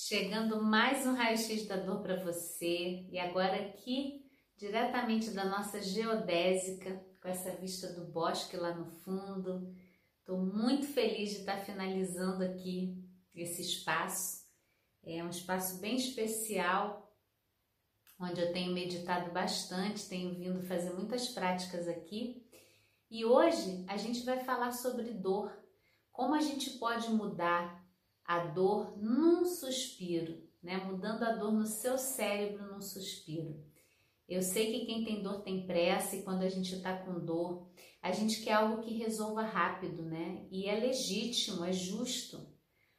Chegando mais um raio-x da dor para você e agora aqui diretamente da nossa geodésica, com essa vista do bosque lá no fundo. Estou muito feliz de estar finalizando aqui esse espaço. É um espaço bem especial, onde eu tenho meditado bastante, tenho vindo fazer muitas práticas aqui. E hoje a gente vai falar sobre dor, como a gente pode mudar a dor num suspiro, né? Mudando a dor no seu cérebro num suspiro. Eu sei que quem tem dor tem pressa e quando a gente está com dor, a gente quer algo que resolva rápido, né? E é legítimo, é justo.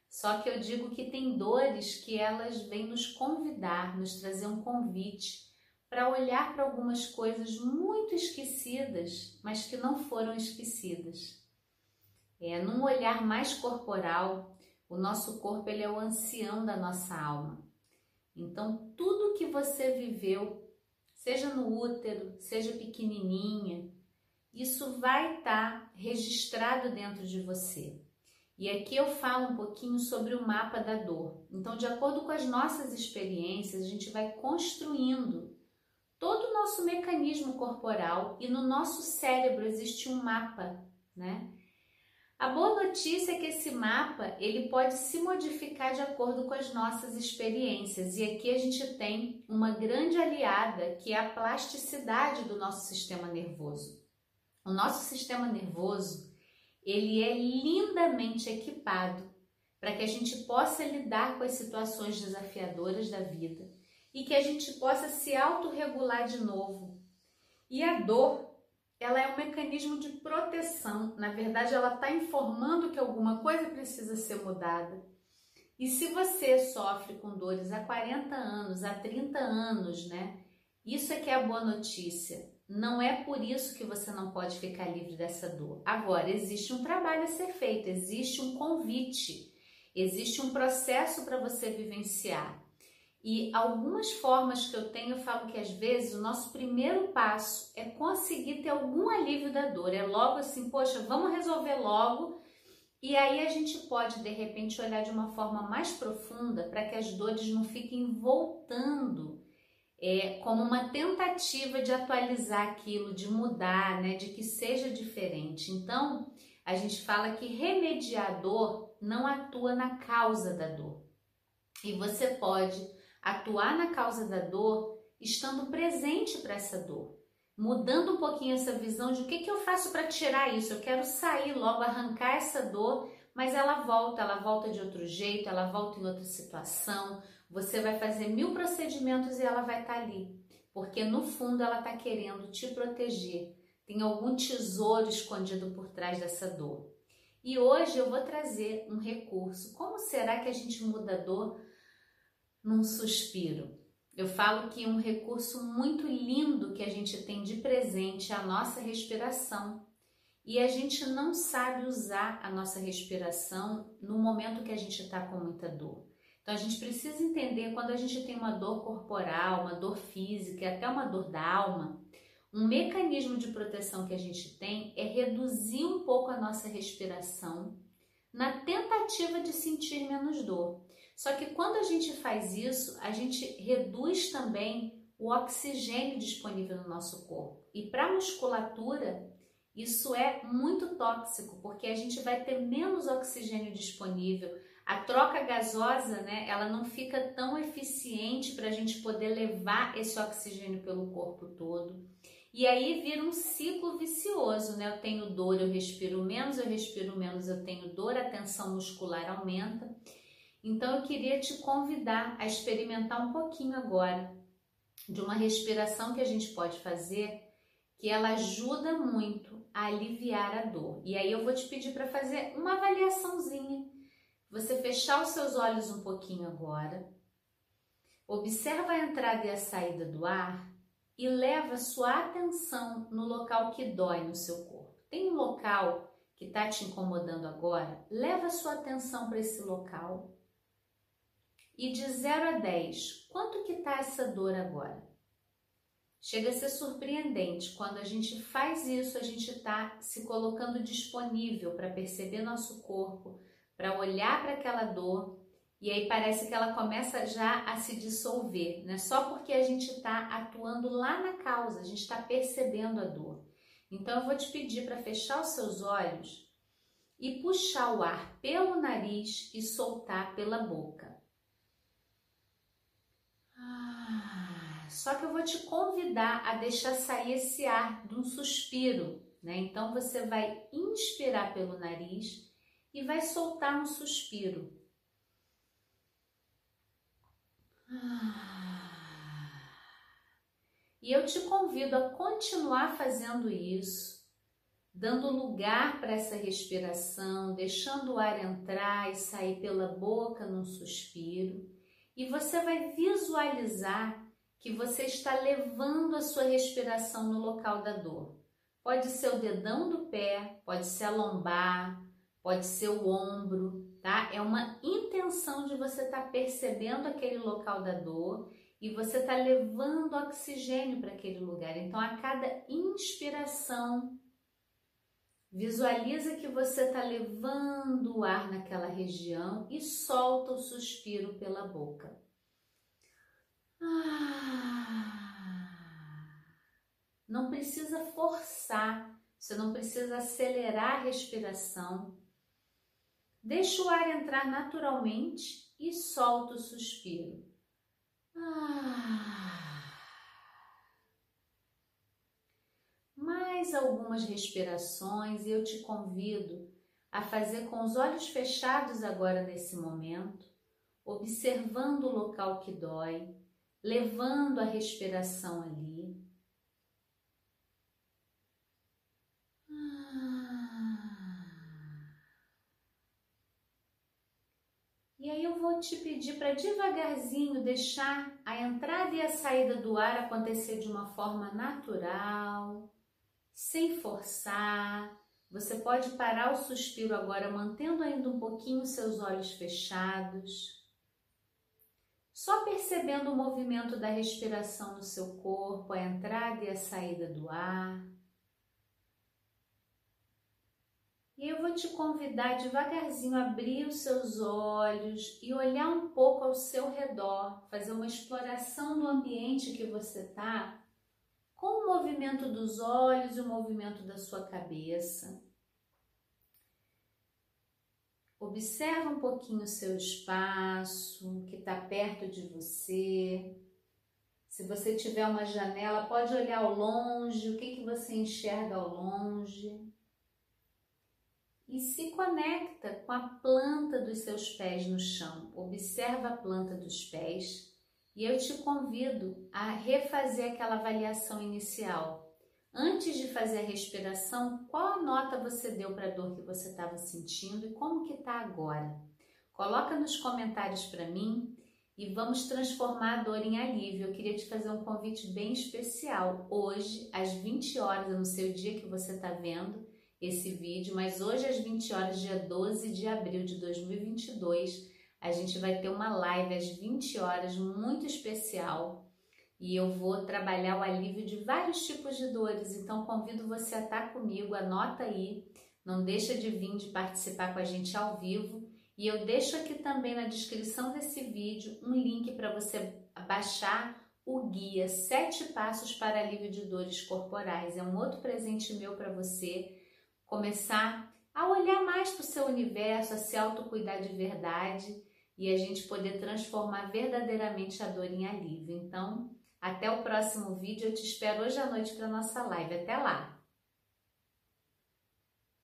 Só que eu digo que tem dores que elas vêm nos convidar, nos trazer um convite para olhar para algumas coisas muito esquecidas, mas que não foram esquecidas. É, num olhar mais corporal, o nosso corpo ele é o ancião da nossa alma. Então, tudo que você viveu seja no útero, seja pequenininha, isso vai estar tá registrado dentro de você. E aqui eu falo um pouquinho sobre o mapa da dor. Então, de acordo com as nossas experiências, a gente vai construindo todo o nosso mecanismo corporal e no nosso cérebro existe um mapa, né? A boa notícia é que esse mapa ele pode se modificar de acordo com as nossas experiências e aqui a gente tem uma grande aliada que é a plasticidade do nosso sistema nervoso. O nosso sistema nervoso ele é lindamente equipado para que a gente possa lidar com as situações desafiadoras da vida e que a gente possa se autorregular de novo. E a dor ela é um mecanismo de proteção. Na verdade, ela está informando que alguma coisa precisa ser mudada. E se você sofre com dores há 40 anos, há 30 anos, né? Isso é que é a boa notícia. Não é por isso que você não pode ficar livre dessa dor. Agora, existe um trabalho a ser feito, existe um convite, existe um processo para você vivenciar. E algumas formas que eu tenho, eu falo que às vezes o nosso primeiro passo é conseguir ter algum alívio da dor. É logo assim, poxa, vamos resolver logo. E aí a gente pode de repente olhar de uma forma mais profunda para que as dores não fiquem voltando é, como uma tentativa de atualizar aquilo, de mudar, né, de que seja diferente. Então, a gente fala que remediar a dor não atua na causa da dor. E você pode atuar na causa da dor estando presente para essa dor, mudando um pouquinho essa visão de o que, que eu faço para tirar isso. Eu quero sair logo, arrancar essa dor, mas ela volta, ela volta de outro jeito, ela volta em outra situação. Você vai fazer mil procedimentos e ela vai estar tá ali, porque no fundo ela está querendo te proteger. Tem algum tesouro escondido por trás dessa dor. E hoje eu vou trazer um recurso. Como será que a gente muda a dor num suspiro. Eu falo que um recurso muito lindo que a gente tem de presente é a nossa respiração. E a gente não sabe usar a nossa respiração no momento que a gente está com muita dor. Então a gente precisa entender quando a gente tem uma dor corporal, uma dor física, até uma dor da alma, um mecanismo de proteção que a gente tem é reduzir um pouco a nossa respiração na tentativa de sentir menos dor. Só que quando a gente faz isso, a gente reduz também o oxigênio disponível no nosso corpo. E para a musculatura, isso é muito tóxico, porque a gente vai ter menos oxigênio disponível. A troca gasosa, né, ela não fica tão eficiente para a gente poder levar esse oxigênio pelo corpo todo. E aí vira um ciclo vicioso, né? Eu tenho dor, eu respiro menos, eu respiro menos, eu tenho dor, a tensão muscular aumenta. Então eu queria te convidar a experimentar um pouquinho agora de uma respiração que a gente pode fazer que ela ajuda muito a aliviar a dor. E aí eu vou te pedir para fazer uma avaliaçãozinha. Você fechar os seus olhos um pouquinho agora. Observa a entrada e a saída do ar e leva sua atenção no local que dói no seu corpo. Tem um local que está te incomodando agora? Leva sua atenção para esse local e de 0 a 10, quanto que está essa dor agora? Chega a ser surpreendente. Quando a gente faz isso, a gente está se colocando disponível para perceber nosso corpo, para olhar para aquela dor e aí parece que ela começa já a se dissolver, né? Só porque a gente está atuando lá na causa, a gente está percebendo a dor. Então eu vou te pedir para fechar os seus olhos e puxar o ar pelo nariz e soltar pela boca. Ah, só que eu vou te convidar a deixar sair esse ar de um suspiro, né? Então você vai inspirar pelo nariz e vai soltar um suspiro. E eu te convido a continuar fazendo isso, dando lugar para essa respiração, deixando o ar entrar e sair pela boca num suspiro. E você vai visualizar que você está levando a sua respiração no local da dor. Pode ser o dedão do pé, pode ser a lombar, pode ser o ombro, tá? É uma intenção de você estar tá percebendo aquele local da dor e você está levando oxigênio para aquele lugar. Então, a cada inspiração, visualiza que você está levando o ar naquela região e solta o suspiro pela boca. Ah. Não precisa forçar, você não precisa acelerar a respiração. Deixa o ar entrar naturalmente e solta o suspiro. Ah. Mais algumas respirações e eu te convido a fazer com os olhos fechados agora nesse momento, observando o local que dói, levando a respiração ali. E aí eu vou te pedir para devagarzinho deixar a entrada e a saída do ar acontecer de uma forma natural, sem forçar. Você pode parar o suspiro agora, mantendo ainda um pouquinho seus olhos fechados. Só percebendo o movimento da respiração no seu corpo, a entrada e a saída do ar. E eu vou te convidar devagarzinho a abrir os seus olhos e olhar um pouco ao seu redor, fazer uma exploração do ambiente que você está, com o movimento dos olhos e o movimento da sua cabeça. Observa um pouquinho o seu espaço que está perto de você. Se você tiver uma janela, pode olhar ao longe, o que, que você enxerga ao longe e se conecta com a planta dos seus pés no chão. Observa a planta dos pés e eu te convido a refazer aquela avaliação inicial. Antes de fazer a respiração, qual a nota você deu para a dor que você estava sentindo e como que está agora? Coloca nos comentários para mim e vamos transformar a dor em alívio. Eu queria te fazer um convite bem especial. Hoje, às 20 horas, no seu dia que você está vendo, esse vídeo, mas hoje às 20 horas, dia 12 de abril de 2022, a gente vai ter uma live às 20 horas muito especial e eu vou trabalhar o alívio de vários tipos de dores. Então convido você a estar comigo, anota aí, não deixa de vir de participar com a gente ao vivo. E eu deixo aqui também na descrição desse vídeo um link para você baixar o guia Sete Passos para Alívio de Dores Corporais. É um outro presente meu para você começar a olhar mais para o seu universo, a se autocuidar de verdade e a gente poder transformar verdadeiramente a dor em alívio. Então, até o próximo vídeo, eu te espero hoje à noite para nossa live. Até lá!